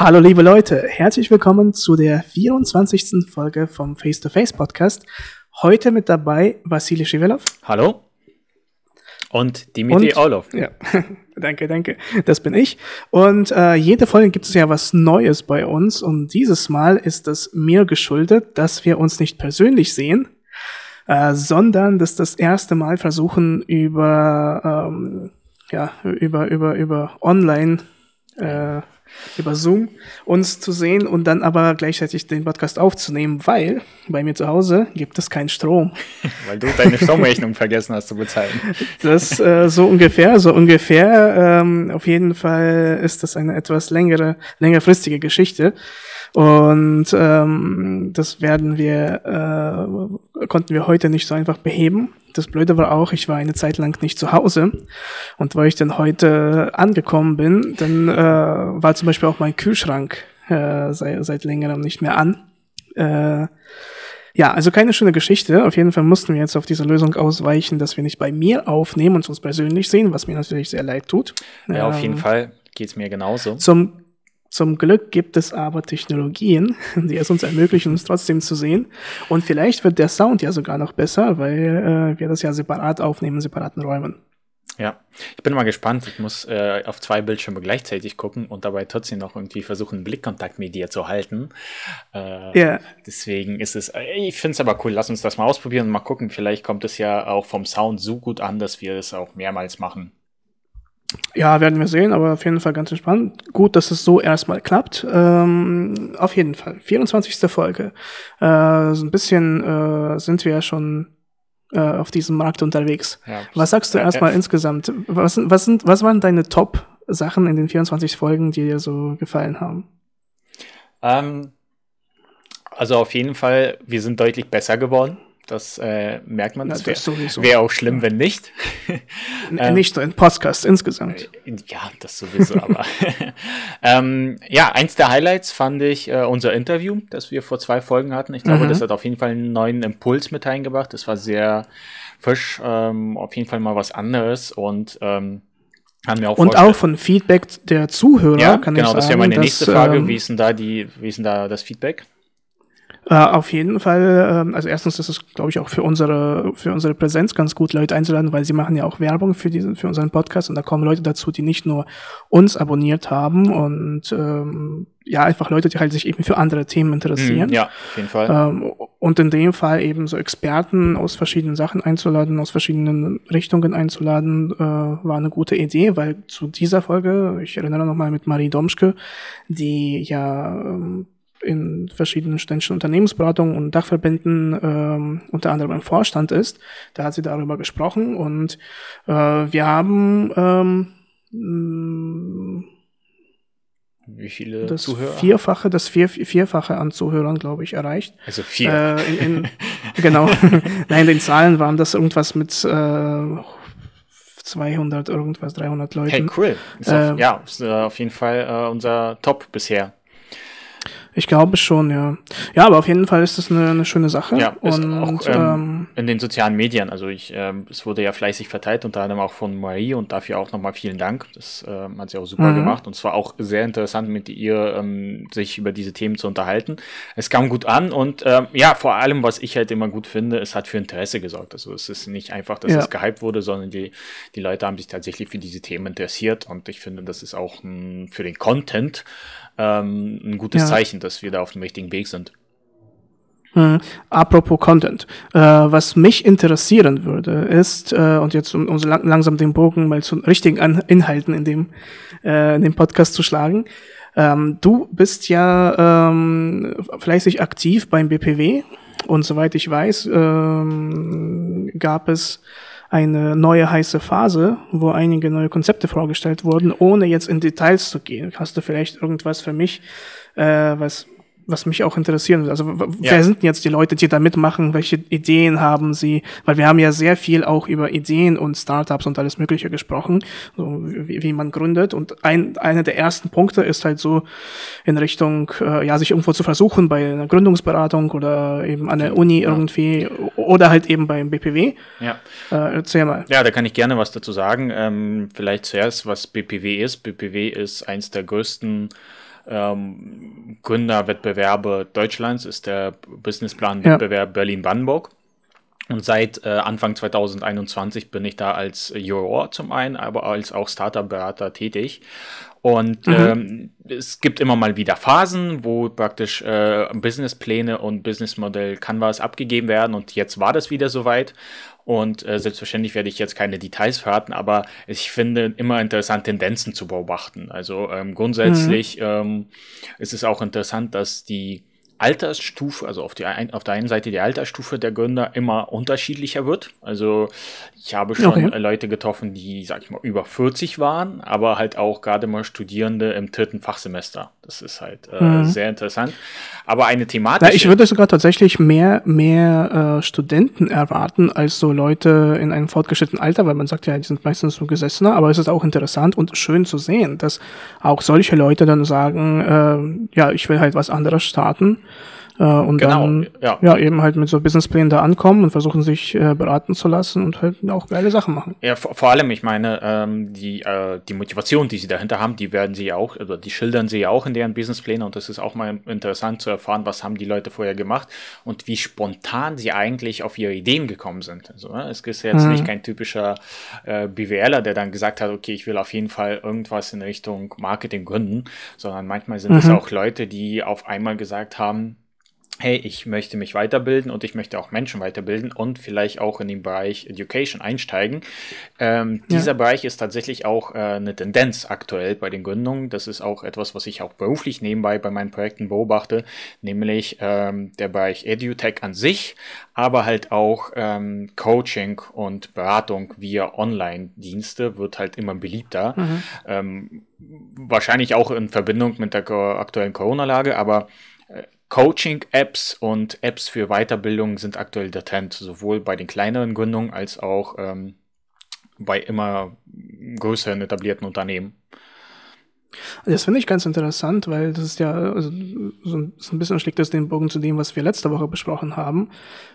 Hallo liebe Leute, herzlich willkommen zu der 24. Folge vom Face-to-Face Podcast. Heute mit dabei Vassili Shivelov. Hallo. Und Dimitri Orlov. Ja, danke, danke. Das bin ich. Und äh, jede Folge gibt es ja was Neues bei uns. Und dieses Mal ist es mir geschuldet, dass wir uns nicht persönlich sehen, äh, sondern dass das erste Mal versuchen über ähm, ja über über über Online äh, über Zoom uns zu sehen und dann aber gleichzeitig den Podcast aufzunehmen, weil bei mir zu Hause gibt es keinen Strom. weil du deine Stromrechnung vergessen hast zu bezahlen. Das äh, so ungefähr, so ungefähr. Ähm, auf jeden Fall ist das eine etwas längere, längerfristige Geschichte. Und ähm, das werden wir, äh, konnten wir heute nicht so einfach beheben. Das Blöde war auch, ich war eine Zeit lang nicht zu Hause. Und weil ich dann heute angekommen bin, dann äh, war zum Beispiel auch mein Kühlschrank äh, seit, seit längerem nicht mehr an. Äh, ja, also keine schöne Geschichte. Auf jeden Fall mussten wir jetzt auf diese Lösung ausweichen, dass wir nicht bei mir aufnehmen und uns persönlich sehen, was mir natürlich sehr leid tut. Ja, auf jeden ähm, Fall geht's mir genauso. Zum zum Glück gibt es aber Technologien, die es uns ermöglichen, uns trotzdem zu sehen. Und vielleicht wird der Sound ja sogar noch besser, weil äh, wir das ja separat aufnehmen, in separaten Räumen. Ja, ich bin mal gespannt. Ich muss äh, auf zwei Bildschirme gleichzeitig gucken und dabei trotzdem noch irgendwie versuchen, Blickkontakt mit dir zu halten. Äh, yeah. Deswegen ist es, äh, ich finde es aber cool. Lass uns das mal ausprobieren und mal gucken. Vielleicht kommt es ja auch vom Sound so gut an, dass wir es auch mehrmals machen. Ja, werden wir sehen, aber auf jeden Fall ganz entspannt. Gut, dass es so erstmal klappt. Ähm, auf jeden Fall. 24. Folge. Äh, so ein bisschen äh, sind wir ja schon äh, auf diesem Markt unterwegs. Ja, was sagst du erstmal insgesamt? Was, was, sind, was waren deine Top-Sachen in den 24 Folgen, die dir so gefallen haben? Ähm, also auf jeden Fall, wir sind deutlich besser geworden. Das äh, merkt man. Das wäre wär auch schlimm, wenn nicht. ähm, nicht so ein Podcast insgesamt. Äh, ja, das sowieso, aber. ähm, ja, eins der Highlights fand ich äh, unser Interview, das wir vor zwei Folgen hatten. Ich glaube, mhm. das hat auf jeden Fall einen neuen Impuls mit eingebracht. Das war sehr frisch, ähm, auf jeden Fall mal was anderes und ähm, auch und auch von Feedback der Zuhörer ja, kann genau, ich sagen. Genau, das wäre meine nächste Frage. Ähm, wie ist denn da die, wie ist denn da das Feedback? Äh, auf jeden Fall, äh, also erstens ist es, glaube ich, auch für unsere, für unsere Präsenz ganz gut, Leute einzuladen, weil sie machen ja auch Werbung für diesen, für unseren Podcast und da kommen Leute dazu, die nicht nur uns abonniert haben und ähm, ja, einfach Leute, die halt sich eben für andere Themen interessieren. Mm, ja, auf jeden Fall. Ähm, und in dem Fall eben so Experten aus verschiedenen Sachen einzuladen, aus verschiedenen Richtungen einzuladen, äh, war eine gute Idee, weil zu dieser Folge, ich erinnere nochmal mit Marie Domschke, die ja ähm, in verschiedenen ständischen Unternehmensberatungen und Dachverbänden ähm, unter anderem im Vorstand ist. Da hat sie darüber gesprochen und äh, wir haben ähm, wie viele das Zuhörer? Vierfache, das vier, Vierfache an Zuhörern, glaube ich, erreicht. Also vier. Äh, in, in, genau. Nein, den Zahlen waren das irgendwas mit äh, 200, irgendwas, 300 Leuten. Hey, cool. Ist äh, auf, ja, ist, äh, auf jeden Fall äh, unser Top bisher. Ich glaube schon, ja. Ja, aber auf jeden Fall ist das eine, eine schöne Sache. Ja, und auch ähm, ähm, in den sozialen Medien. Also ich, ähm, es wurde ja fleißig verteilt, unter anderem auch von Marie und dafür auch nochmal vielen Dank. Das ähm, hat sie auch super mhm. gemacht und es war auch sehr interessant, mit ihr ähm, sich über diese Themen zu unterhalten. Es kam gut an und ähm, ja, vor allem, was ich halt immer gut finde, es hat für Interesse gesorgt. Also es ist nicht einfach, dass ja. es gehypt wurde, sondern die, die Leute haben sich tatsächlich für diese Themen interessiert und ich finde, das ist auch mh, für den Content ähm, ein gutes ja. Zeichen, dass wir da auf dem richtigen Weg sind. Hm. Apropos Content. Äh, was mich interessieren würde, ist, äh, und jetzt um, um so lang, langsam den Bogen mal zu richtigen An Inhalten in dem, äh, in dem Podcast zu schlagen. Ähm, du bist ja ähm, fleißig aktiv beim BPW und soweit ich weiß, ähm, gab es eine neue heiße Phase, wo einige neue Konzepte vorgestellt wurden, ohne jetzt in Details zu gehen. Hast du vielleicht irgendwas für mich, äh, was was mich auch interessieren würde. Also wer ja. sind jetzt die Leute, die da mitmachen? Welche Ideen haben sie? Weil wir haben ja sehr viel auch über Ideen und Startups und alles Mögliche gesprochen, so wie, wie man gründet. Und ein, einer der ersten Punkte ist halt so in Richtung, äh, ja, sich irgendwo zu versuchen bei einer Gründungsberatung oder eben an der Uni ja. irgendwie oder halt eben beim BPW. Ja. Äh, erzähl mal. Ja, da kann ich gerne was dazu sagen. Ähm, vielleicht zuerst, was BPW ist. BPW ist eins der größten ähm, Gründerwettbewerbe Deutschlands, ist der Businessplan-Wettbewerb ja. Berlin-Brandenburg. Und seit äh, Anfang 2021 bin ich da als Juror zum einen, aber als auch Startup-Berater tätig. Und mhm. ähm, es gibt immer mal wieder Phasen, wo praktisch äh, Businesspläne und Businessmodell Canvas abgegeben werden. Und jetzt war das wieder soweit. Und äh, selbstverständlich werde ich jetzt keine Details verraten, aber ich finde immer interessant, Tendenzen zu beobachten. Also ähm, grundsätzlich mhm. ähm, ist es auch interessant, dass die Altersstufe, also auf, die ein, auf der einen Seite die Altersstufe der Gründer immer unterschiedlicher wird. Also ich habe schon okay. Leute getroffen, die, sag ich mal, über 40 waren, aber halt auch gerade mal Studierende im dritten Fachsemester. Das ist halt äh, mhm. sehr interessant. Aber eine Thematik. Ja, ich würde sogar tatsächlich mehr, mehr äh, Studenten erwarten als so Leute in einem fortgeschrittenen Alter, weil man sagt ja, die sind meistens so Gesessener, aber es ist auch interessant und schön zu sehen, dass auch solche Leute dann sagen, äh, ja, ich will halt was anderes starten äh, und genau, dann ja. ja. eben halt mit so Businessplänen da ankommen und versuchen sich äh, beraten zu lassen und halt auch geile Sachen machen. Ja, vor, vor allem, ich meine, ähm, die, äh, die Motivation, die sie dahinter haben, die werden sie auch, oder die schildern sie auch in deren Businesspläne und das ist auch mal interessant zu erfahren, was haben die Leute vorher gemacht und wie spontan sie eigentlich auf ihre Ideen gekommen sind. Also, ne? es ist jetzt mhm. nicht kein typischer äh, BWLer, der dann gesagt hat, okay, ich will auf jeden Fall irgendwas in Richtung Marketing gründen, sondern manchmal sind es mhm. auch Leute, die auf einmal gesagt haben, hey, ich möchte mich weiterbilden und ich möchte auch Menschen weiterbilden und vielleicht auch in den Bereich Education einsteigen. Ähm, ja. Dieser Bereich ist tatsächlich auch äh, eine Tendenz aktuell bei den Gründungen. Das ist auch etwas, was ich auch beruflich nebenbei bei meinen Projekten beobachte, nämlich ähm, der Bereich EduTech an sich, aber halt auch ähm, Coaching und Beratung via Online-Dienste wird halt immer beliebter. Mhm. Ähm, wahrscheinlich auch in Verbindung mit der aktuellen Corona-Lage, aber Coaching-Apps und Apps für Weiterbildung sind aktuell der Trend, sowohl bei den kleineren Gründungen als auch ähm, bei immer größeren etablierten Unternehmen. Das finde ich ganz interessant, weil das ist ja also, so, ein, so ein bisschen schlägt das den Bogen zu dem, was wir letzte Woche besprochen haben,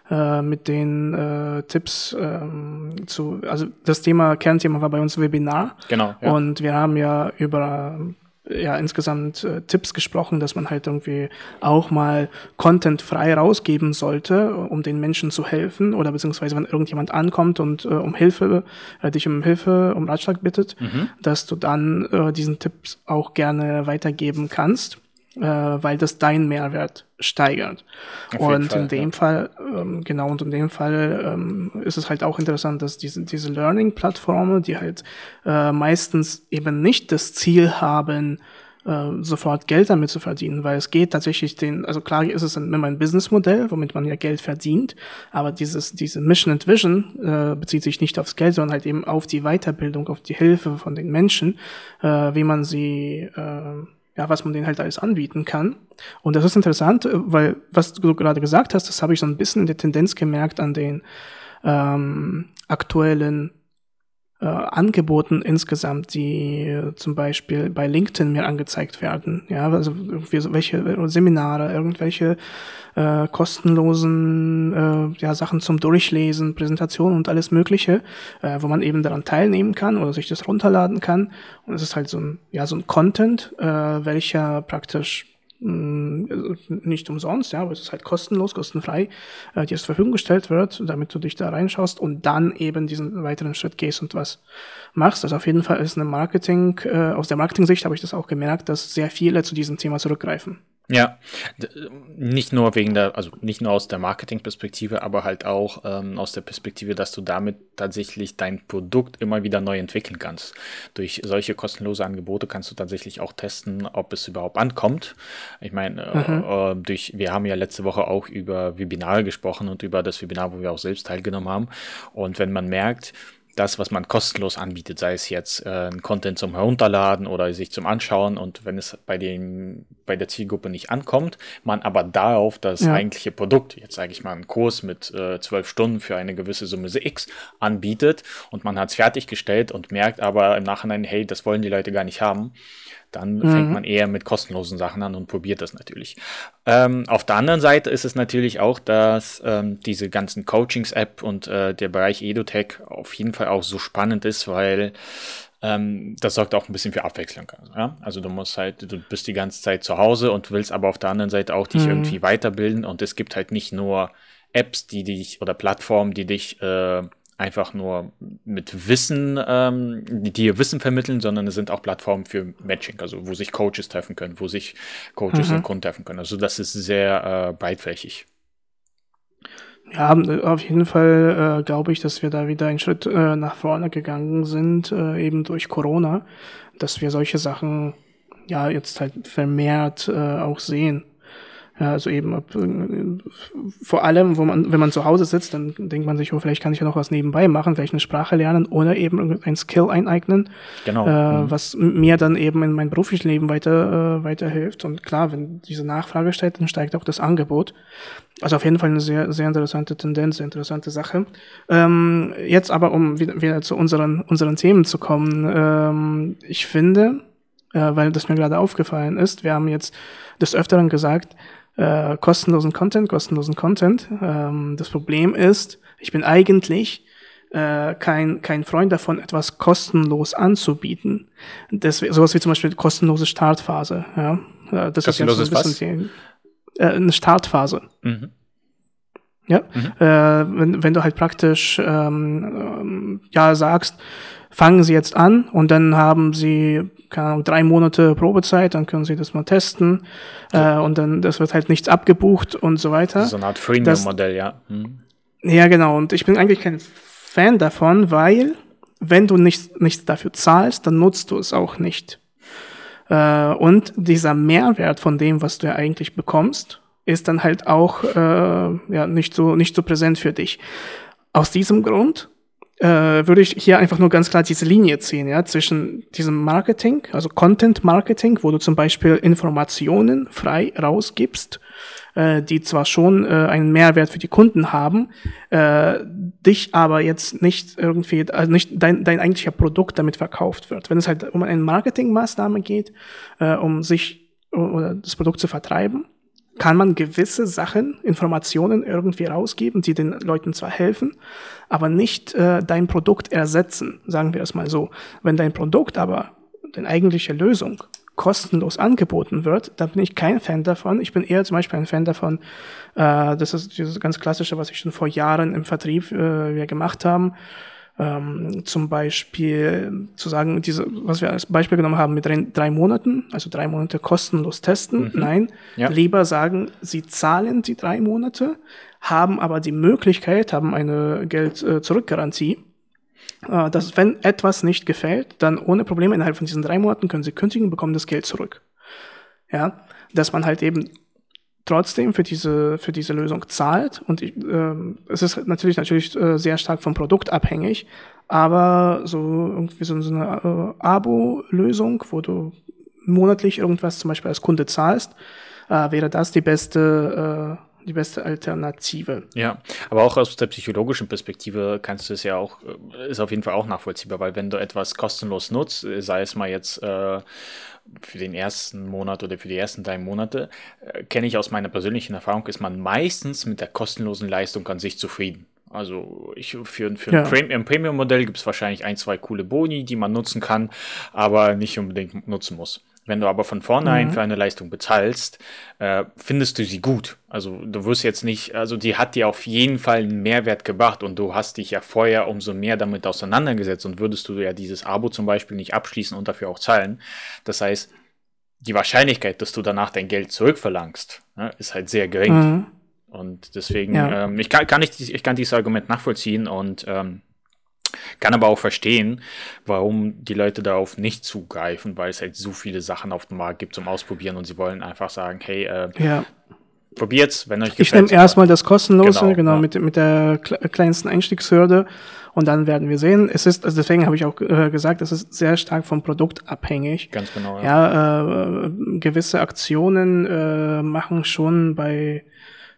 äh, mit den äh, Tipps ähm, zu, also das Thema, Kernthema war bei uns Webinar. Genau. Ja. Und wir haben ja über ja insgesamt äh, Tipps gesprochen, dass man halt irgendwie auch mal Content frei rausgeben sollte, um den Menschen zu helfen oder beziehungsweise wenn irgendjemand ankommt und äh, um Hilfe, äh, dich um Hilfe, um Ratschlag bittet, mhm. dass du dann äh, diesen Tipps auch gerne weitergeben kannst äh, weil das deinen Mehrwert steigert. und Fall, in dem ja. Fall, ähm, genau, und in dem Fall ähm, ist es halt auch interessant, dass diese, diese Learning-Plattformen, die halt äh, meistens eben nicht das Ziel haben, äh, sofort Geld damit zu verdienen, weil es geht tatsächlich den, also klar ist es immer ein Businessmodell, womit man ja Geld verdient, aber dieses, diese Mission and Vision äh, bezieht sich nicht aufs Geld, sondern halt eben auf die Weiterbildung, auf die Hilfe von den Menschen, äh, wie man sie äh, ja, was man denen halt alles anbieten kann. Und das ist interessant, äh, weil was du gerade gesagt hast, das habe ich so ein bisschen in der Tendenz gemerkt an den ähm, aktuellen äh, Angeboten insgesamt, die äh, zum Beispiel bei LinkedIn mir angezeigt werden. Ja, also irgendwie so welche äh, Seminare, irgendwelche äh, kostenlosen äh, ja, Sachen zum Durchlesen, Präsentationen und alles Mögliche, äh, wo man eben daran teilnehmen kann oder sich das runterladen kann. Und es ist halt so ein, ja, so ein Content, äh, welcher praktisch Mm, nicht umsonst, ja, aber es ist halt kostenlos, kostenfrei, äh, dir zur Verfügung gestellt wird, damit du dich da reinschaust und dann eben diesen weiteren Schritt gehst und was machst. Also auf jeden Fall ist eine Marketing, äh, aus der Marketing-Sicht habe ich das auch gemerkt, dass sehr viele zu diesem Thema zurückgreifen. Ja, nicht nur wegen der, also nicht nur aus der Marketingperspektive, aber halt auch ähm, aus der Perspektive, dass du damit tatsächlich dein Produkt immer wieder neu entwickeln kannst. Durch solche kostenlose Angebote kannst du tatsächlich auch testen, ob es überhaupt ankommt. Ich meine, äh, mhm. äh, durch, wir haben ja letzte Woche auch über Webinare gesprochen und über das Webinar, wo wir auch selbst teilgenommen haben. Und wenn man merkt, das, was man kostenlos anbietet, sei es jetzt äh, ein Content zum Herunterladen oder sich zum Anschauen und wenn es bei dem bei der Zielgruppe nicht ankommt, man aber darauf das ja. eigentliche Produkt, jetzt sage ich mal einen Kurs mit äh, zwölf äh, Stunden für eine gewisse Summe X anbietet und man hat es fertiggestellt und merkt aber im Nachhinein, hey, das wollen die Leute gar nicht haben, dann mhm. fängt man eher mit kostenlosen Sachen an und probiert das natürlich. Ähm, auf der anderen Seite ist es natürlich auch, dass ähm, diese ganzen Coachings-App und äh, der Bereich EduTech auf jeden Fall auch so spannend ist, weil ähm, das sorgt auch ein bisschen für Abwechslung. Ja? Also du musst halt, du bist die ganze Zeit zu Hause und willst aber auf der anderen Seite auch dich mhm. irgendwie weiterbilden und es gibt halt nicht nur Apps, die dich oder Plattformen, die dich äh, einfach nur mit Wissen, ähm, die dir Wissen vermitteln, sondern es sind auch Plattformen für Matching, also wo sich Coaches treffen können, wo sich Coaches mhm. und Kunden treffen können. Also das ist sehr äh, breitflächig. Ja, auf jeden Fall äh, glaube ich, dass wir da wieder einen Schritt äh, nach vorne gegangen sind, äh, eben durch Corona, dass wir solche Sachen ja jetzt halt vermehrt äh, auch sehen. Ja, also eben ob, äh, vor allem, wo man, wenn man zu Hause sitzt, dann denkt man sich, oh, vielleicht kann ich ja noch was nebenbei machen, vielleicht eine Sprache lernen oder eben ein Skill eineignen, genau. Äh, mhm. was mir dann eben in mein berufliches Leben weiter äh, weiterhilft. Und klar, wenn diese Nachfrage steigt, dann steigt auch das Angebot. Also auf jeden Fall eine sehr sehr interessante Tendenz, sehr interessante Sache. Ähm, jetzt aber, um wieder, wieder zu unseren unseren Themen zu kommen, ähm, ich finde, äh, weil das mir gerade aufgefallen ist, wir haben jetzt des Öfteren gesagt, äh, kostenlosen Content, kostenlosen Content. Ähm, das Problem ist, ich bin eigentlich äh, kein, kein Freund davon, etwas kostenlos anzubieten. Das, sowas wie zum Beispiel kostenlose Startphase. Ja? Äh, das Kostenloses ist jetzt ein bisschen die, äh, eine Startphase. Mhm. Ja, mhm. Äh, wenn, wenn du halt praktisch ähm, ähm, ja sagst, fangen Sie jetzt an und dann haben Sie keine Ahnung, drei Monate Probezeit, dann können Sie das mal testen äh, und dann das wird halt nichts abgebucht und so weiter. So eine Art Freemium-Modell, ja. Hm. Ja, genau. Und ich bin eigentlich kein Fan davon, weil wenn du nichts, nichts dafür zahlst, dann nutzt du es auch nicht. Äh, und dieser Mehrwert von dem, was du ja eigentlich bekommst, ist dann halt auch äh, ja nicht so nicht so präsent für dich. Aus diesem Grund äh, würde ich hier einfach nur ganz klar diese Linie ziehen, ja, zwischen diesem Marketing, also Content Marketing, wo du zum Beispiel Informationen frei rausgibst, äh, die zwar schon äh, einen Mehrwert für die Kunden haben, äh, dich aber jetzt nicht irgendwie, also nicht dein, dein eigentlicher Produkt damit verkauft wird. Wenn es halt um eine Marketingmaßnahme geht, äh, um sich oder das Produkt zu vertreiben, kann man gewisse Sachen, Informationen irgendwie rausgeben, die den Leuten zwar helfen, aber nicht äh, dein Produkt ersetzen, sagen wir es mal so. Wenn dein Produkt aber, deine eigentliche Lösung, kostenlos angeboten wird, dann bin ich kein Fan davon. Ich bin eher zum Beispiel ein Fan davon, äh, das ist dieses ganz klassische, was ich schon vor Jahren im Vertrieb äh, wir gemacht haben, ähm, zum Beispiel zu sagen, diese, was wir als Beispiel genommen haben mit drei, drei Monaten, also drei Monate kostenlos testen. Mhm. Nein, ja. lieber sagen, sie zahlen die drei Monate, haben aber die Möglichkeit, haben eine Geld-Zurückgarantie, äh, dass wenn etwas nicht gefällt, dann ohne Probleme innerhalb von diesen drei Monaten können sie kündigen, bekommen das Geld zurück. Ja, dass man halt eben trotzdem für diese, für diese Lösung zahlt. Und ich, ähm, es ist natürlich, natürlich äh, sehr stark vom Produkt abhängig, aber so irgendwie so, so eine äh, Abo-Lösung, wo du monatlich irgendwas zum Beispiel als Kunde zahlst, äh, wäre das die beste, äh, die beste Alternative. Ja, aber auch aus der psychologischen Perspektive kannst du es ja auch, äh, ist auf jeden Fall auch nachvollziehbar, weil wenn du etwas kostenlos nutzt, sei es mal jetzt äh, für den ersten Monat oder für die ersten drei Monate, äh, kenne ich aus meiner persönlichen Erfahrung, ist man meistens mit der kostenlosen Leistung an sich zufrieden. Also ich, für, für ja. ein Premium-Modell gibt es wahrscheinlich ein, zwei coole Boni, die man nutzen kann, aber nicht unbedingt nutzen muss. Wenn du aber von vornherein mhm. für eine Leistung bezahlst, äh, findest du sie gut. Also du wirst jetzt nicht, also die hat dir auf jeden Fall einen Mehrwert gebracht und du hast dich ja vorher umso mehr damit auseinandergesetzt und würdest du ja dieses Abo zum Beispiel nicht abschließen und dafür auch zahlen. Das heißt, die Wahrscheinlichkeit, dass du danach dein Geld zurückverlangst, ne, ist halt sehr gering. Mhm. Und deswegen, ja. ähm, ich, kann, kann ich, ich kann dieses Argument nachvollziehen und ähm, kann aber auch verstehen, warum die Leute darauf nicht zugreifen, weil es halt so viele Sachen auf dem Markt gibt zum Ausprobieren und sie wollen einfach sagen, hey, äh, ja. probiert's, wenn euch gefällt. Ich nehme erstmal das kostenlose, genau, genau ja. mit, mit der kleinsten Einstiegshürde und dann werden wir sehen. Es ist, also deswegen habe ich auch äh, gesagt, es ist sehr stark vom Produkt abhängig. Ganz genau. Ja, ja äh, gewisse Aktionen äh, machen schon bei,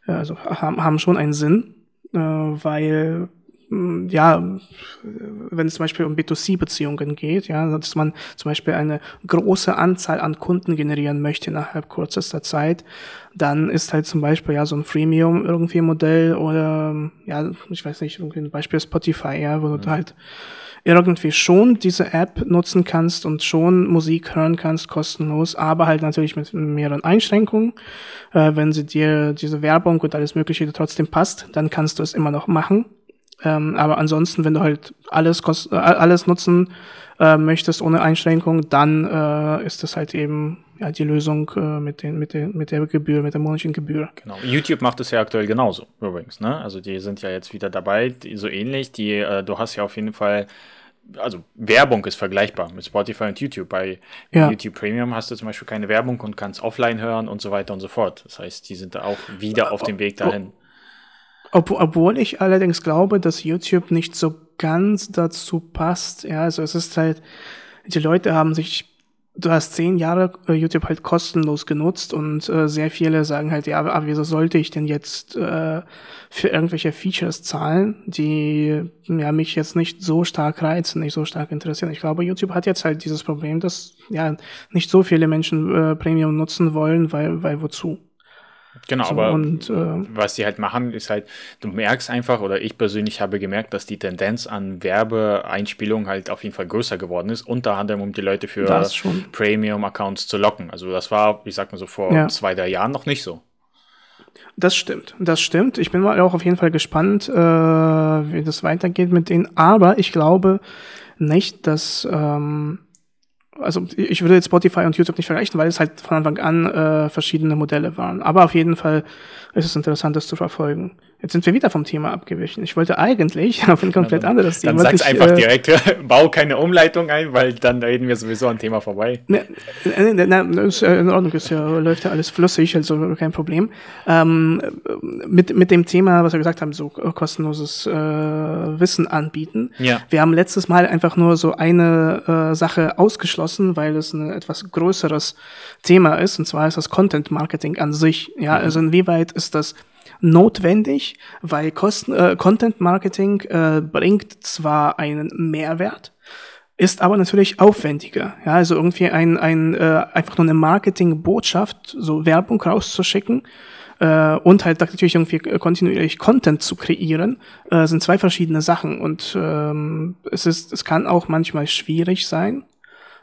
äh, also haben, haben schon einen Sinn, äh, weil ja, wenn es zum Beispiel um B2C-Beziehungen geht, ja, dass man zum Beispiel eine große Anzahl an Kunden generieren möchte innerhalb kürzester Zeit, dann ist halt zum Beispiel ja so ein Freemium irgendwie Modell oder ja, ich weiß nicht, irgendwie ein Beispiel Spotify, ja, wo mhm. du halt irgendwie schon diese App nutzen kannst und schon Musik hören kannst, kostenlos, aber halt natürlich mit mehreren Einschränkungen. Äh, wenn sie dir diese Werbung und alles Mögliche trotzdem passt, dann kannst du es immer noch machen. Ähm, aber ansonsten, wenn du halt alles, kost äh, alles nutzen äh, möchtest ohne Einschränkung, dann äh, ist das halt eben ja, die Lösung äh, mit, den, mit, den, mit der Gebühr, mit der monatlichen Gebühr. Genau. YouTube macht es ja aktuell genauso, übrigens. Ne? Also die sind ja jetzt wieder dabei, die, so ähnlich. Die, äh, du hast ja auf jeden Fall also Werbung ist vergleichbar mit Spotify und YouTube. Bei ja. YouTube Premium hast du zum Beispiel keine Werbung und kannst offline hören und so weiter und so fort. Das heißt, die sind da auch wieder auf dem Weg dahin. Ob, obwohl ich allerdings glaube, dass YouTube nicht so ganz dazu passt. Ja, also es ist halt, die Leute haben sich du hast zehn Jahre äh, YouTube halt kostenlos genutzt und äh, sehr viele sagen halt, ja, aber wieso sollte ich denn jetzt äh, für irgendwelche Features zahlen, die ja mich jetzt nicht so stark reizen, nicht so stark interessieren. Ich glaube, YouTube hat jetzt halt dieses Problem, dass ja nicht so viele Menschen äh, Premium nutzen wollen, weil, weil wozu? Genau, so, aber und, äh, was die halt machen, ist halt, du merkst einfach, oder ich persönlich habe gemerkt, dass die Tendenz an Werbeeinspielungen halt auf jeden Fall größer geworden ist, unter anderem um die Leute für Premium-Accounts zu locken. Also das war, ich sag mal so, vor ja. zwei, drei Jahren noch nicht so. Das stimmt, das stimmt. Ich bin mal auch auf jeden Fall gespannt, äh, wie das weitergeht mit denen. Aber ich glaube nicht, dass ähm, also ich würde jetzt Spotify und YouTube nicht vergleichen, weil es halt von Anfang an äh, verschiedene Modelle waren. Aber auf jeden Fall ist es interessant, das zu verfolgen. Jetzt sind wir wieder vom Thema abgewichen. Ich wollte eigentlich auf ein komplett ja, anderes Thema. Dann sag's einfach äh, direkt, bau keine Umleitung ein, weil dann reden wir sowieso ein Thema vorbei. Ne, ne, ne, ne ist in Ordnung, ist ja, läuft ja alles flüssig, also kein Problem. Ähm, mit, mit dem Thema, was wir gesagt haben, so kostenloses äh, Wissen anbieten. Ja. Wir haben letztes Mal einfach nur so eine äh, Sache ausgeschlossen, weil es ein etwas größeres Thema ist, und zwar ist das Content Marketing an sich. Ja, mhm. also inwieweit ist das notwendig, weil Kosten, äh, Content Marketing äh, bringt zwar einen Mehrwert, ist aber natürlich aufwendiger. Ja, also irgendwie ein, ein äh, einfach nur eine Marketingbotschaft, so Werbung rauszuschicken äh, und halt natürlich irgendwie kontinuierlich Content zu kreieren, äh, sind zwei verschiedene Sachen und ähm, es ist, es kann auch manchmal schwierig sein,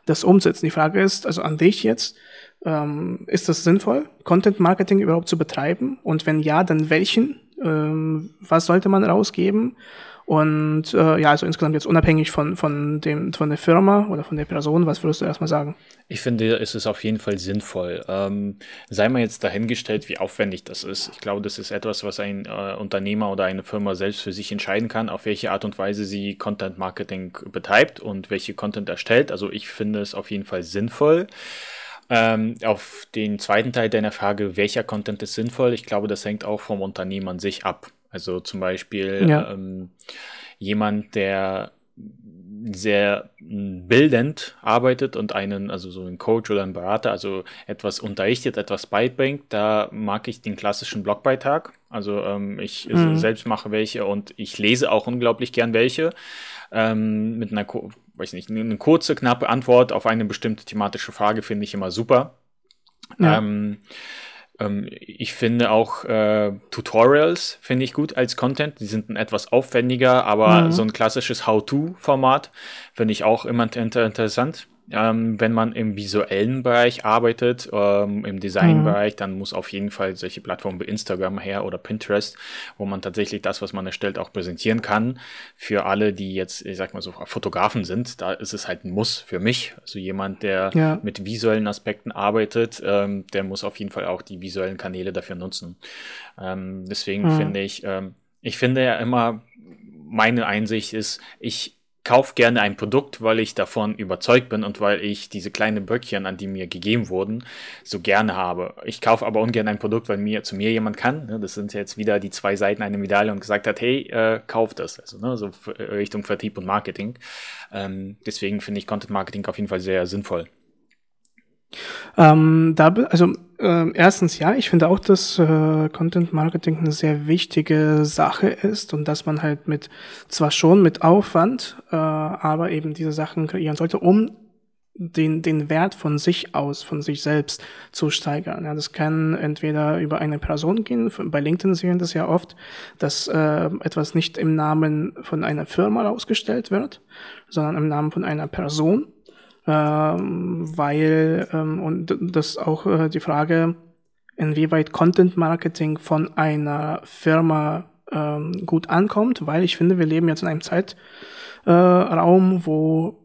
das umsetzen. Die Frage ist, also an dich jetzt, ähm, ist das sinnvoll, Content Marketing überhaupt zu betreiben? Und wenn ja, dann welchen? Ähm, was sollte man rausgeben? Und äh, ja, also insgesamt jetzt unabhängig von, von, dem, von der Firma oder von der Person, was würdest du erstmal sagen? Ich finde, es ist auf jeden Fall sinnvoll. Ähm, sei mal jetzt dahingestellt, wie aufwendig das ist. Ich glaube, das ist etwas, was ein äh, Unternehmer oder eine Firma selbst für sich entscheiden kann, auf welche Art und Weise sie Content Marketing betreibt und welche Content erstellt. Also ich finde es auf jeden Fall sinnvoll. Ähm, auf den zweiten Teil deiner Frage, welcher Content ist sinnvoll? Ich glaube, das hängt auch vom Unternehmen an sich ab. Also zum Beispiel ja. ähm, jemand, der sehr bildend arbeitet und einen, also so ein Coach oder ein Berater, also etwas unterrichtet, etwas beibringt, da mag ich den klassischen Blogbeitrag. Also ähm, ich mhm. selbst mache welche und ich lese auch unglaublich gern welche ähm, mit einer weiß nicht, eine kurze, knappe Antwort auf eine bestimmte thematische Frage finde ich immer super. Ja. Ähm, ähm, ich finde auch äh, Tutorials finde ich gut als Content. Die sind etwas aufwendiger, aber mhm. so ein klassisches How-to-Format finde ich auch immer inter interessant. Ähm, wenn man im visuellen Bereich arbeitet, ähm, im Designbereich, mhm. dann muss auf jeden Fall solche Plattformen wie Instagram her oder Pinterest, wo man tatsächlich das, was man erstellt, auch präsentieren kann. Für alle, die jetzt, ich sag mal so, Fotografen sind, da ist es halt ein Muss für mich. Also jemand, der ja. mit visuellen Aspekten arbeitet, ähm, der muss auf jeden Fall auch die visuellen Kanäle dafür nutzen. Ähm, deswegen mhm. finde ich, ähm, ich finde ja immer, meine Einsicht ist, ich kaufe gerne ein Produkt, weil ich davon überzeugt bin und weil ich diese kleinen Böckchen, an die mir gegeben wurden, so gerne habe. Ich kaufe aber ungern ein Produkt, weil mir zu mir jemand kann. Ne? Das sind jetzt wieder die zwei Seiten einer Medaille und gesagt hat, hey, äh, kauf das. Also ne, so Richtung Vertrieb und Marketing. Ähm, deswegen finde ich Content Marketing auf jeden Fall sehr sinnvoll. Ähm, da, also äh, erstens ja, ich finde auch, dass äh, Content Marketing eine sehr wichtige Sache ist und dass man halt mit zwar schon mit Aufwand, äh, aber eben diese Sachen kreieren sollte, um den, den Wert von sich aus, von sich selbst zu steigern. Ja, das kann entweder über eine Person gehen, bei LinkedIn sehen wir das ja oft, dass äh, etwas nicht im Namen von einer Firma ausgestellt wird, sondern im Namen von einer Person, weil, ähm, und das auch äh, die Frage, inwieweit Content Marketing von einer Firma ähm, gut ankommt, weil ich finde, wir leben jetzt in einem Zeitraum, äh, wo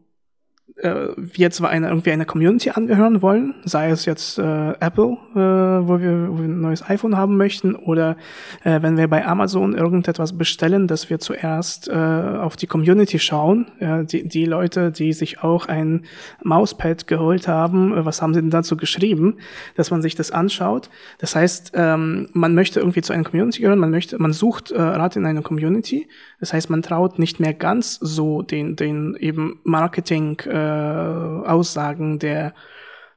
äh, wir zwar eine, irgendwie einer Community angehören wollen, sei es jetzt äh, Apple, äh, wo, wir, wo wir ein neues iPhone haben möchten, oder äh, wenn wir bei Amazon irgendetwas bestellen, dass wir zuerst äh, auf die Community schauen, äh, die, die Leute, die sich auch ein Mauspad geholt haben, äh, was haben sie denn dazu geschrieben, dass man sich das anschaut. Das heißt, ähm, man möchte irgendwie zu einer Community gehören, man möchte, man sucht äh, Rat in einer Community. Das heißt, man traut nicht mehr ganz so den, den eben Marketing äh, Aussagen der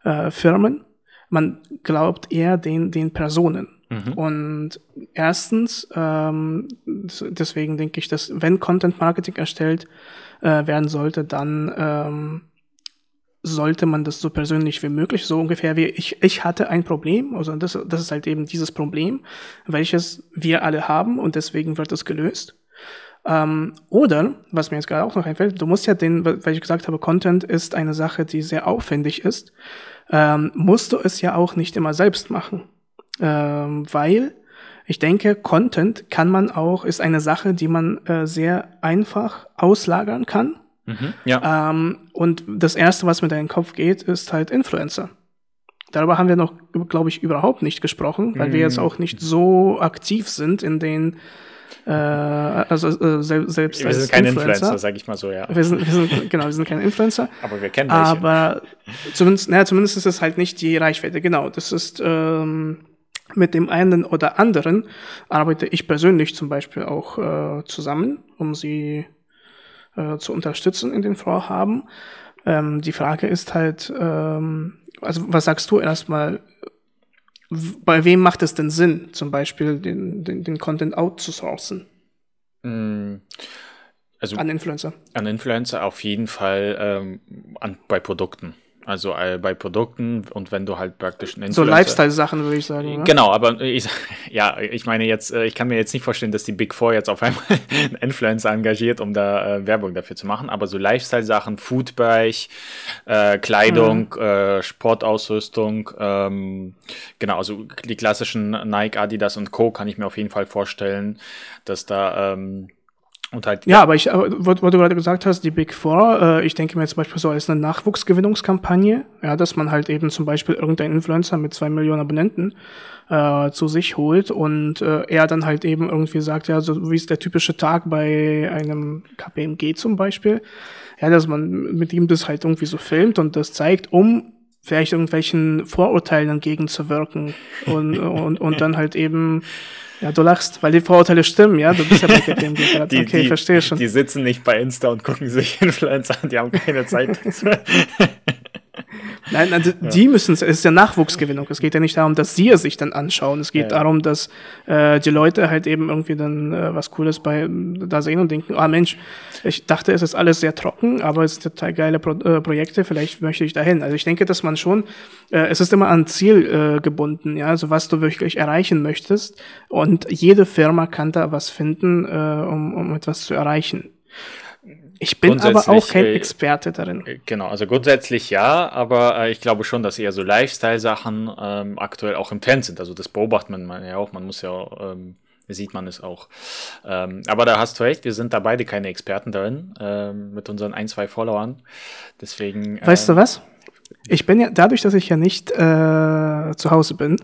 äh, Firmen. Man glaubt eher den, den Personen. Mhm. Und erstens, ähm, deswegen denke ich, dass wenn Content Marketing erstellt äh, werden sollte, dann ähm, sollte man das so persönlich wie möglich, so ungefähr wie ich, ich hatte ein Problem, also das, das ist halt eben dieses Problem, welches wir alle haben und deswegen wird es gelöst. Ähm, oder, was mir jetzt gerade auch noch einfällt, du musst ja den, weil ich gesagt habe, Content ist eine Sache, die sehr aufwendig ist, ähm, musst du es ja auch nicht immer selbst machen. Ähm, weil ich denke, Content kann man auch, ist eine Sache, die man äh, sehr einfach auslagern kann. Mhm, ja. Ähm, und das erste, was mir da in den Kopf geht, ist halt Influencer. Darüber haben wir noch, glaube ich, überhaupt nicht gesprochen, weil mhm. wir jetzt auch nicht so aktiv sind in den äh, also äh, sel selbst Wir sind keine Influencer, Influencer sag ich mal so, ja. Wir sind, wir sind, genau, wir sind keine Influencer. Aber wir kennen welche. Aber zumindest, naja, zumindest ist es halt nicht die Reichweite, genau. Das ist ähm, mit dem einen oder anderen arbeite ich persönlich zum Beispiel auch äh, zusammen, um sie äh, zu unterstützen in den Vorhaben. Ähm, die Frage ist halt, ähm, also was sagst du erstmal, bei wem macht es denn Sinn, zum Beispiel den, den, den Content outzusourcen? Mm, also an Influencer. An Influencer auf jeden Fall ähm, an, bei Produkten. Also äh, bei Produkten und wenn du halt praktisch einen So Lifestyle-Sachen würde ich sagen. Oder? Genau, aber ich, ja, ich meine jetzt, äh, ich kann mir jetzt nicht vorstellen, dass die Big Four jetzt auf einmal einen Influencer engagiert, um da äh, Werbung dafür zu machen. Aber so Lifestyle-Sachen, Foodbereich, äh, Kleidung, mhm. äh, Sportausrüstung, ähm, genau, also die klassischen Nike, Adidas und Co. kann ich mir auf jeden Fall vorstellen, dass da ähm, und halt, ja, aber ich, wo, du gerade gesagt hast, die Big Four, äh, ich denke mir zum Beispiel so als eine Nachwuchsgewinnungskampagne, ja, dass man halt eben zum Beispiel irgendeinen Influencer mit zwei Millionen Abonnenten äh, zu sich holt und äh, er dann halt eben irgendwie sagt, ja, so wie ist der typische Tag bei einem KPMG zum Beispiel, ja, dass man mit ihm das halt irgendwie so filmt und das zeigt, um vielleicht irgendwelchen Vorurteilen entgegenzuwirken und, und, und dann halt eben ja, du lachst, weil die Vorurteile stimmen, ja? Du bist ja bei KPMG gerade. Okay, die, verstehe schon. Die sitzen nicht bei Insta und gucken sich Influencer an, die haben keine Zeit dazu. Nein, also ja. die müssen es, ist ja Nachwuchsgewinnung. Es geht ja nicht darum, dass sie es sich dann anschauen. Es geht ja. darum, dass äh, die Leute halt eben irgendwie dann äh, was Cooles bei da sehen und denken, ah Mensch, ich dachte, es ist alles sehr trocken, aber es sind total geile Pro äh, Projekte, vielleicht möchte ich dahin. Also ich denke, dass man schon, äh, es ist immer an Ziel äh, gebunden, ja, also was du wirklich erreichen möchtest. Und jede Firma kann da was finden, äh, um, um etwas zu erreichen. Ich bin aber auch kein äh, Experte darin. Äh, genau, also grundsätzlich ja, aber äh, ich glaube schon, dass eher so Lifestyle-Sachen ähm, aktuell auch im Trend sind. Also das beobachtet man ja auch, man muss ja, ähm, sieht man es auch. Ähm, aber da hast du recht, wir sind da beide keine Experten darin, ähm, mit unseren ein, zwei Followern. Deswegen. Weißt du was? Ich bin ja, dadurch, dass ich ja nicht äh, zu Hause bin,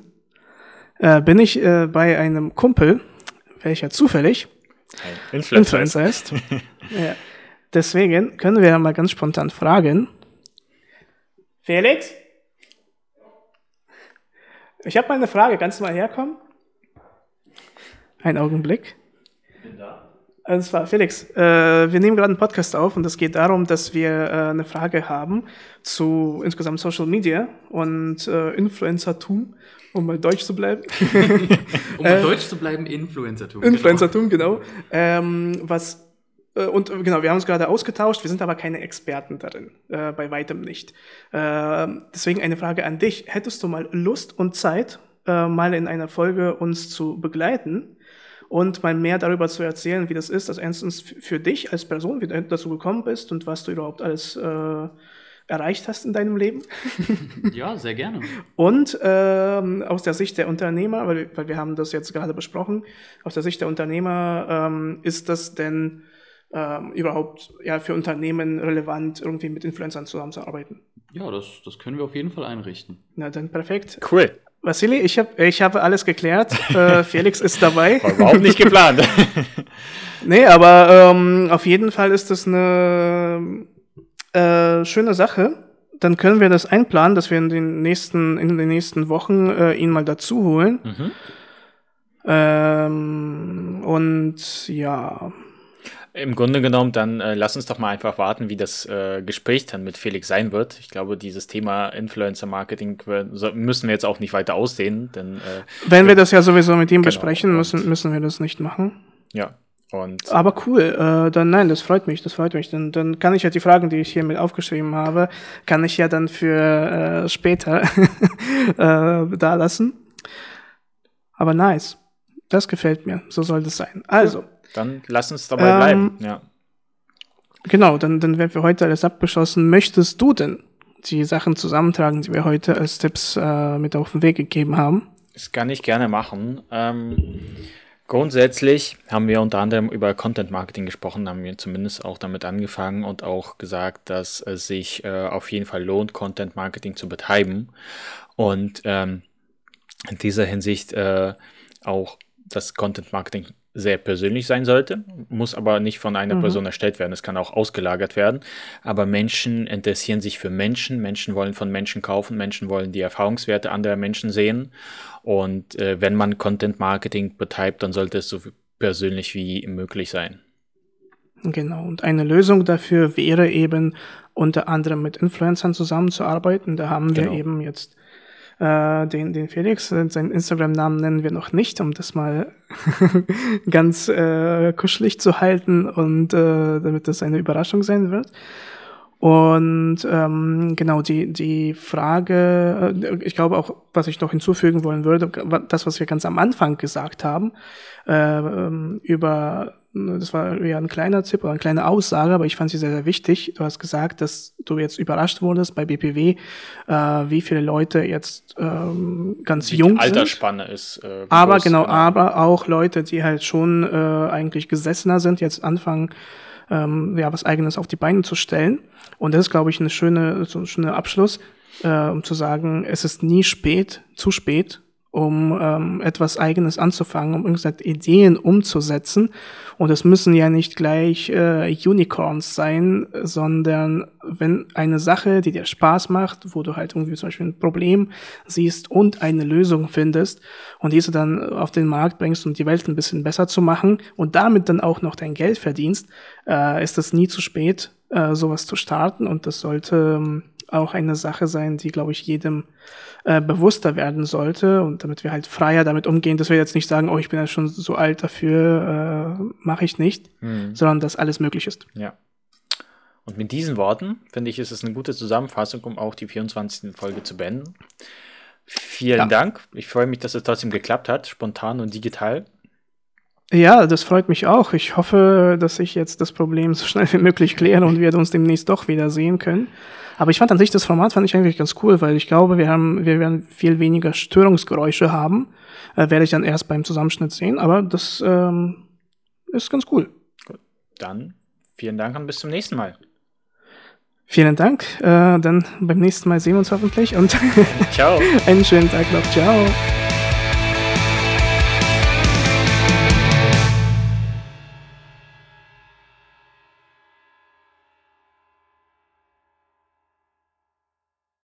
äh, bin ich äh, bei einem Kumpel, welcher zufällig Influencer, Influencer ist. ja. Deswegen können wir ja mal ganz spontan fragen. Felix? Ich habe mal eine Frage. Kannst du mal herkommen? Ein Augenblick. Ich bin da. Und zwar, Felix, äh, wir nehmen gerade einen Podcast auf und es geht darum, dass wir äh, eine Frage haben zu insgesamt Social Media und äh, Influencertum, um mal deutsch zu bleiben. um mal deutsch zu bleiben, Influencertum. Influencertum, genau. genau. Ähm, was äh, und äh, genau, wir haben uns gerade ausgetauscht, wir sind aber keine Experten darin, äh, bei weitem nicht. Äh, deswegen eine Frage an dich. Hättest du mal Lust und Zeit, äh, mal in einer Folge uns zu begleiten und mal mehr darüber zu erzählen, wie das ist, also erstens für dich als Person, wie du dazu gekommen bist und was du überhaupt alles äh, erreicht hast in deinem Leben. ja, sehr gerne. Und ähm, aus der Sicht der Unternehmer, weil, weil wir haben das jetzt gerade besprochen, aus der Sicht der Unternehmer ähm, ist das denn ähm, überhaupt ja für Unternehmen relevant, irgendwie mit Influencern zusammenzuarbeiten? Ja, das, das können wir auf jeden Fall einrichten. Na dann perfekt. Cool. Vassili, ich, hab, ich habe alles geklärt. äh, Felix ist dabei. War überhaupt nicht geplant. nee, aber ähm, auf jeden Fall ist das eine äh, schöne Sache. Dann können wir das einplanen, dass wir in den nächsten, in den nächsten Wochen äh, ihn mal dazu holen. Mhm. Ähm, und ja. Im Grunde genommen, dann äh, lass uns doch mal einfach warten, wie das äh, Gespräch dann mit Felix sein wird. Ich glaube, dieses Thema Influencer-Marketing müssen wir jetzt auch nicht weiter aussehen. Denn, äh, Wenn wir das ja sowieso mit ihm genau, besprechen, müssen, müssen wir das nicht machen. Ja, und Aber cool, äh, dann nein, das freut mich, das freut mich. Dann, dann kann ich ja die Fragen, die ich hier mit aufgeschrieben habe, kann ich ja dann für äh, später äh, da lassen. Aber nice, das gefällt mir, so soll das sein. Also. Dann lass uns dabei ähm, bleiben, ja. Genau, dann, dann werden wir heute alles abgeschlossen. Möchtest du denn die Sachen zusammentragen, die wir heute als Tipps äh, mit auf den Weg gegeben haben? Das kann ich gerne machen. Ähm, Grundsätzlich haben wir unter anderem über Content Marketing gesprochen, haben wir zumindest auch damit angefangen und auch gesagt, dass es sich äh, auf jeden Fall lohnt, Content Marketing zu betreiben. Und ähm, in dieser Hinsicht äh, auch das Content Marketing sehr persönlich sein sollte, muss aber nicht von einer mhm. Person erstellt werden. Es kann auch ausgelagert werden. Aber Menschen interessieren sich für Menschen. Menschen wollen von Menschen kaufen. Menschen wollen die Erfahrungswerte anderer Menschen sehen. Und äh, wenn man Content Marketing betreibt, dann sollte es so persönlich wie möglich sein. Genau. Und eine Lösung dafür wäre eben unter anderem mit Influencern zusammenzuarbeiten. Da haben wir genau. eben jetzt äh, den, den Felix, äh, seinen Instagram-Namen nennen wir noch nicht, um das mal ganz äh, kuschelig zu halten und äh, damit das eine Überraschung sein wird. Und ähm, genau, die, die Frage, äh, ich glaube auch, was ich noch hinzufügen wollen würde, das, was wir ganz am Anfang gesagt haben, äh, ähm, über das war ja ein kleiner Tipp oder eine kleine Aussage, aber ich fand sie sehr, sehr wichtig. Du hast gesagt, dass du jetzt überrascht wurdest bei BPW, äh, wie viele Leute jetzt ähm, ganz wie jung die Altersspanne sind. ist. Äh, aber groß, genau, genau, aber auch Leute, die halt schon äh, eigentlich gesessener sind, jetzt anfangen, ähm, ja, was Eigenes auf die Beine zu stellen. Und das ist, glaube ich, eine schöne, so ein schöner Abschluss, äh, um zu sagen, es ist nie spät, zu spät, um ähm, etwas Eigenes anzufangen, um gesagt, Ideen umzusetzen. Und es müssen ja nicht gleich äh, Unicorns sein, sondern wenn eine Sache, die dir Spaß macht, wo du halt irgendwie zum Beispiel ein Problem siehst und eine Lösung findest und diese dann auf den Markt bringst, um die Welt ein bisschen besser zu machen und damit dann auch noch dein Geld verdienst, äh, ist es nie zu spät, äh, sowas zu starten und das sollte ähm, auch eine Sache sein, die, glaube ich, jedem äh, bewusster werden sollte und damit wir halt freier damit umgehen, dass wir jetzt nicht sagen, oh, ich bin ja schon so alt dafür, äh, mache ich nicht, mhm. sondern dass alles möglich ist. Ja. Und mit diesen Worten, finde ich, ist es eine gute Zusammenfassung, um auch die 24. Folge zu beenden. Vielen ja. Dank. Ich freue mich, dass es trotzdem geklappt hat, spontan und digital. Ja, das freut mich auch. Ich hoffe, dass ich jetzt das Problem so schnell wie möglich kläre und wir uns demnächst doch wieder sehen können. Aber ich fand an sich das Format fand ich eigentlich ganz cool, weil ich glaube, wir haben, wir werden viel weniger Störungsgeräusche haben. Äh, werde ich dann erst beim Zusammenschnitt sehen, aber das ähm, ist ganz cool. Gut. Dann vielen Dank und bis zum nächsten Mal. Vielen Dank. Äh, dann beim nächsten Mal sehen wir uns hoffentlich und Ciao. einen schönen Tag noch. Ciao.